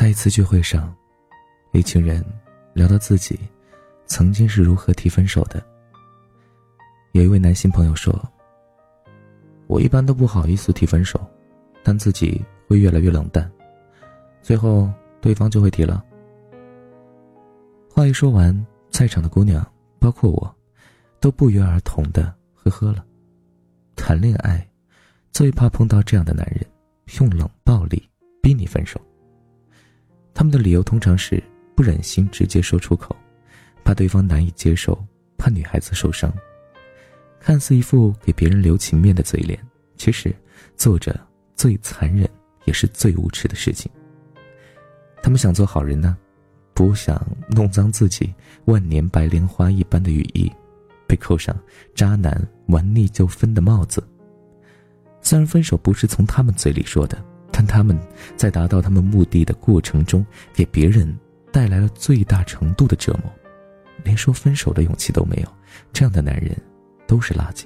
在一次聚会上，一群人聊到自己曾经是如何提分手的。有一位男性朋友说：“我一般都不好意思提分手，但自己会越来越冷淡，最后对方就会提了。”话一说完，在场的姑娘，包括我，都不约而同的呵呵了。谈恋爱，最怕碰到这样的男人，用冷暴力逼你分手。他们的理由通常是不忍心直接说出口，怕对方难以接受，怕女孩子受伤。看似一副给别人留情面的嘴脸，其实做着最残忍也是最无耻的事情。他们想做好人呢，不想弄脏自己万年白莲花一般的羽翼，被扣上“渣男玩腻就分”的帽子。虽然分手不是从他们嘴里说的。但他们在达到他们目的的过程中，给别人带来了最大程度的折磨，连说分手的勇气都没有。这样的男人都是垃圾。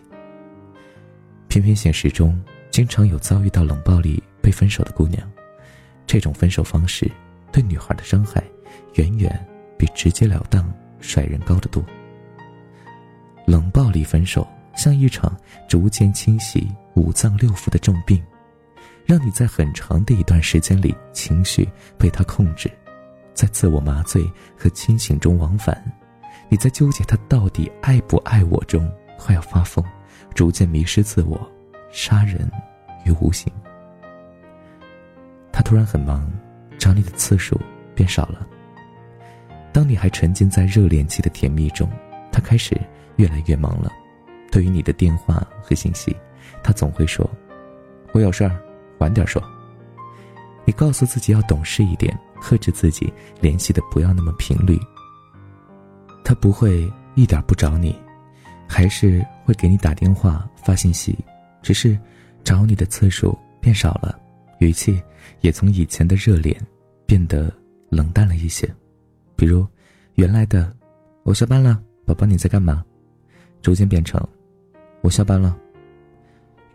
偏偏现实中经常有遭遇到冷暴力被分手的姑娘，这种分手方式对女孩的伤害远远比直截了当甩人高得多。冷暴力分手像一场逐渐侵袭五脏六腑的重病。让你在很长的一段时间里情绪被他控制，在自我麻醉和清醒中往返，你在纠结他到底爱不爱我中快要发疯，逐渐迷失自我，杀人于无形。他突然很忙，找你的次数变少了。当你还沉浸在热恋期的甜蜜中，他开始越来越忙了。对于你的电话和信息，他总会说：“我有事儿。”晚点说。你告诉自己要懂事一点，克制自己联系的不要那么频率。他不会一点不找你，还是会给你打电话发信息，只是找你的次数变少了，语气也从以前的热烈变得冷淡了一些。比如，原来的“我下班了，宝宝你在干嘛”，逐渐变成“我下班了”。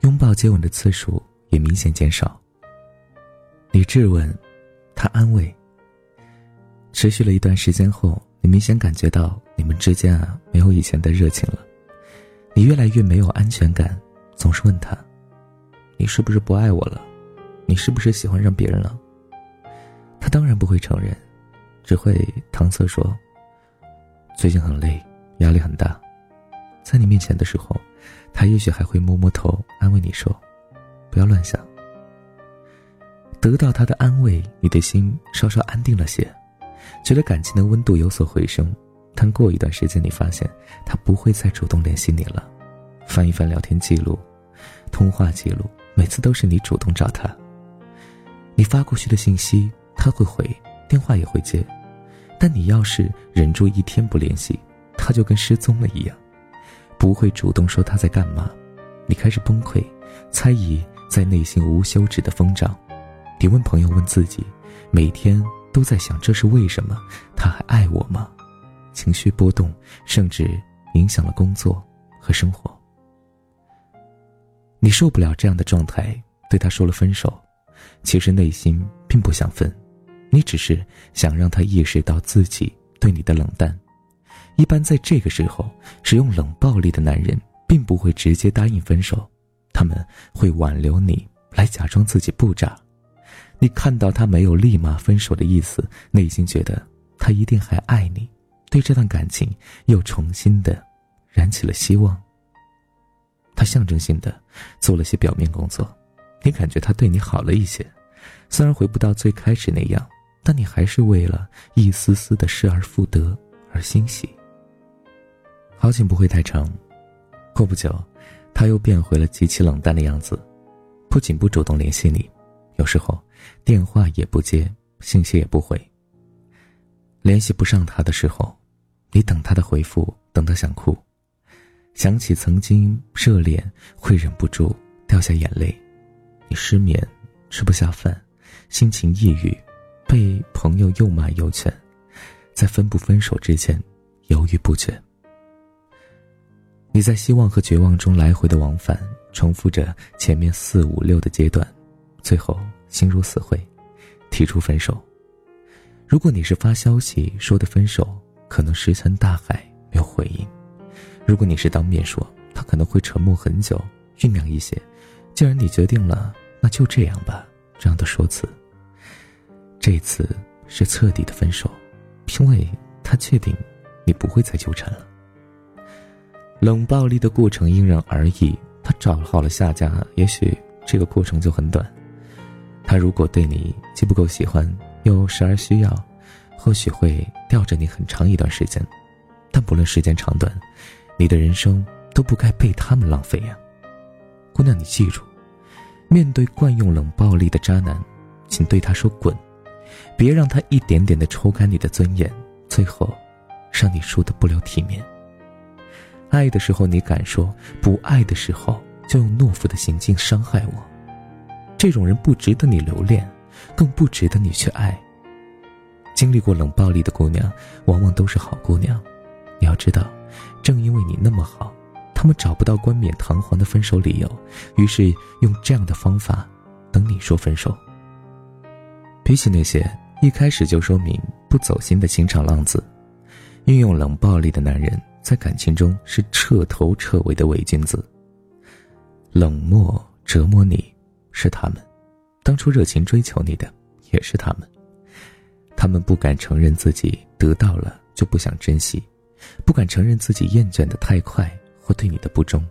拥抱接吻的次数。也明显减少。你质问，他安慰。持续了一段时间后，你明显感觉到你们之间啊没有以前的热情了。你越来越没有安全感，总是问他：“你是不是不爱我了？你是不是喜欢上别人了？”他当然不会承认，只会搪塞说：“最近很累，压力很大。”在你面前的时候，他也许还会摸摸头，安慰你说。不要乱想。得到他的安慰，你的心稍稍安定了些，觉得感情的温度有所回升。但过一段时间，你发现他不会再主动联系你了。翻一翻聊天记录、通话记录，每次都是你主动找他。你发过去的信息他会回，电话也会接，但你要是忍住一天不联系，他就跟失踪了一样，不会主动说他在干嘛。你开始崩溃，猜疑。在内心无休止的疯长，你问朋友，问自己，每天都在想这是为什么？他还爱我吗？情绪波动，甚至影响了工作和生活。你受不了这样的状态，对他说了分手，其实内心并不想分，你只是想让他意识到自己对你的冷淡。一般在这个时候，使用冷暴力的男人并不会直接答应分手。他们会挽留你，来假装自己不渣。你看到他没有立马分手的意思，内心觉得他一定还爱你，对这段感情又重新的燃起了希望。他象征性的做了些表面工作，你感觉他对你好了一些，虽然回不到最开始那样，但你还是为了一丝丝的失而复得而欣喜。好景不会太长，过不久。他又变回了极其冷淡的样子，不仅不主动联系你，有时候电话也不接，信息也不回。联系不上他的时候，你等他的回复，等得想哭，想起曾经热恋会忍不住掉下眼泪。你失眠，吃不下饭，心情抑郁，被朋友又骂又劝，在分不分手之间犹豫不决。你在希望和绝望中来回的往返，重复着前面四五六的阶段，最后心如死灰，提出分手。如果你是发消息说的分手，可能石沉大海没有回应；如果你是当面说，他可能会沉默很久，酝酿一些。既然你决定了，那就这样吧。这样的说辞。这次是彻底的分手，因为他确定你不会再纠缠了。冷暴力的过程因人而异，他找好了下家，也许这个过程就很短。他如果对你既不够喜欢。又时而需要，或许会吊着你很长一段时间，但不论时间长短，你的人生都不该被他们浪费呀。姑娘，你记住，面对惯用冷暴力的渣男，请对他说滚，别让他一点点的抽干你的尊严，最后让你输得不留体面。爱的时候你敢说，不爱的时候就用懦夫的行径伤害我，这种人不值得你留恋。更不值得你去爱。经历过冷暴力的姑娘，往往都是好姑娘。你要知道，正因为你那么好，他们找不到冠冕堂皇的分手理由，于是用这样的方法等你说分手。比起那些一开始就说明不走心的情场浪子，运用冷暴力的男人，在感情中是彻头彻尾的伪君子。冷漠折磨你，是他们。当初热情追求你的也是他们，他们不敢承认自己得到了就不想珍惜，不敢承认自己厌倦的太快或对你的不忠，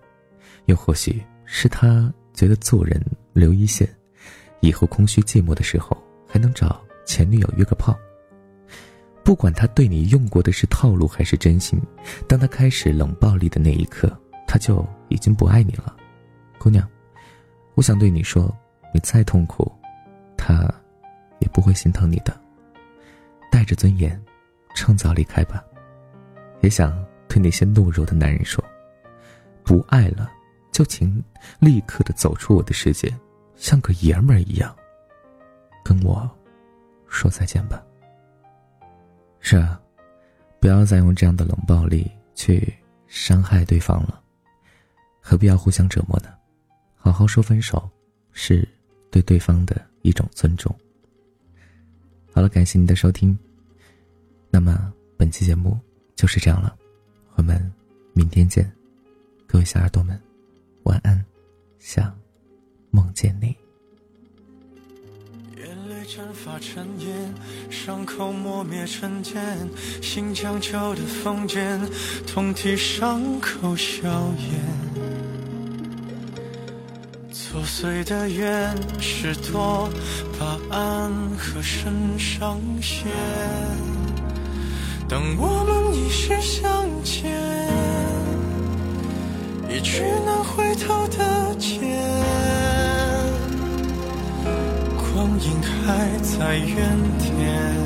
又或许是他觉得做人留一线，以后空虚寂寞的时候还能找前女友约个炮。不管他对你用过的是套路还是真心，当他开始冷暴力的那一刻，他就已经不爱你了。姑娘，我想对你说。你再痛苦，他也不会心疼你的。带着尊严，趁早离开吧。也想对那些懦弱的男人说：不爱了，就请立刻的走出我的世界，像个爷们儿一样，跟我说再见吧。是啊，不要再用这样的冷暴力去伤害对方了，何必要互相折磨呢？好好说分手，是。对对方的一种尊重。好了，感谢您的收听。那么本期节目就是这样了，我们明天见，各位小耳朵们，晚安，想梦见你。眼泪蒸发成烟，伤口磨灭成茧，新将旧的房间，痛替伤口消炎。破碎的愿是多把爱和身上线。当我们一时相见，一去难回头的劫，影还在原点，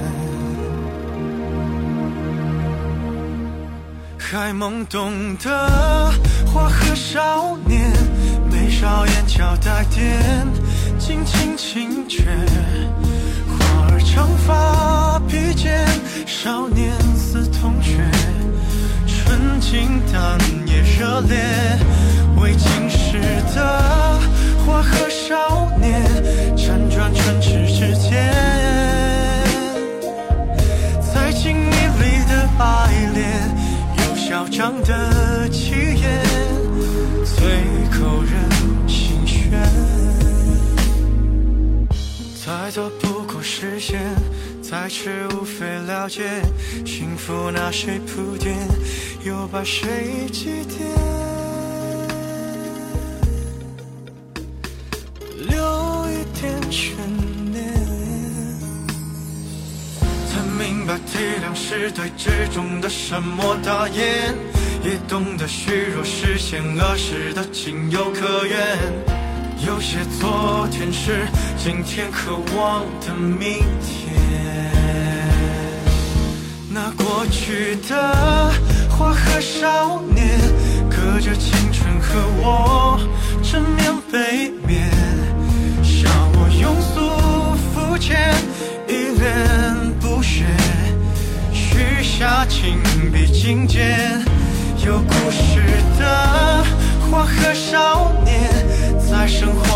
还懵懂的花和少年。眉梢眼角带点轻轻轻绝，花儿长发披肩，少年似同学，纯净但也热烈。未经世的花和少样的气焰，最扣人心弦。再多不过实现，再迟无非了解，幸福拿谁铺垫，又把谁祭奠？是对执中的沉默大言，也懂得虚弱实现儿时的情有可原。有些昨天是今天渴望的明天。那过去的花和少年，隔着青春和我正面背面，听见。有故事的花和少年。在生活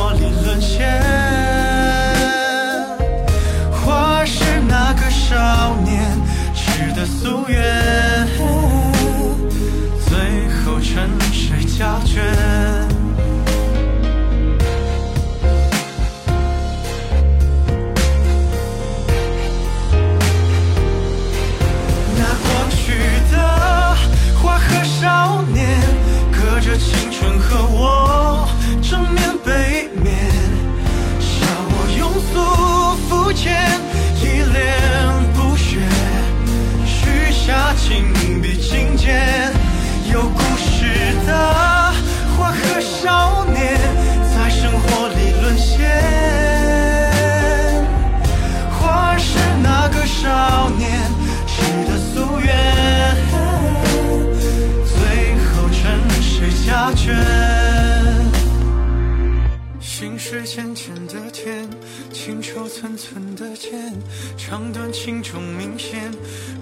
情愁寸的剑，长短轻重明显，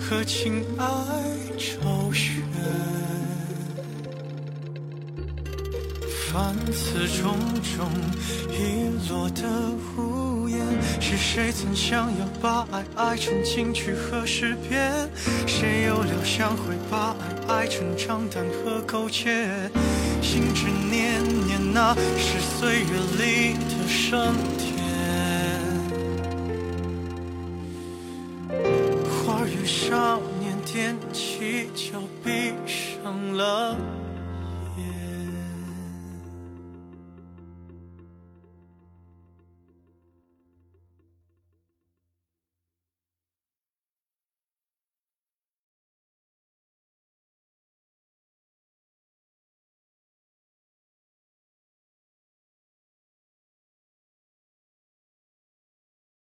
和情爱周旋。凡此种种遗落的无言，是谁曾想要把爱爱成金句和诗篇？谁又料想会把爱爱成账单和苟且？心之念念，那是岁月里的伤就闭上了眼。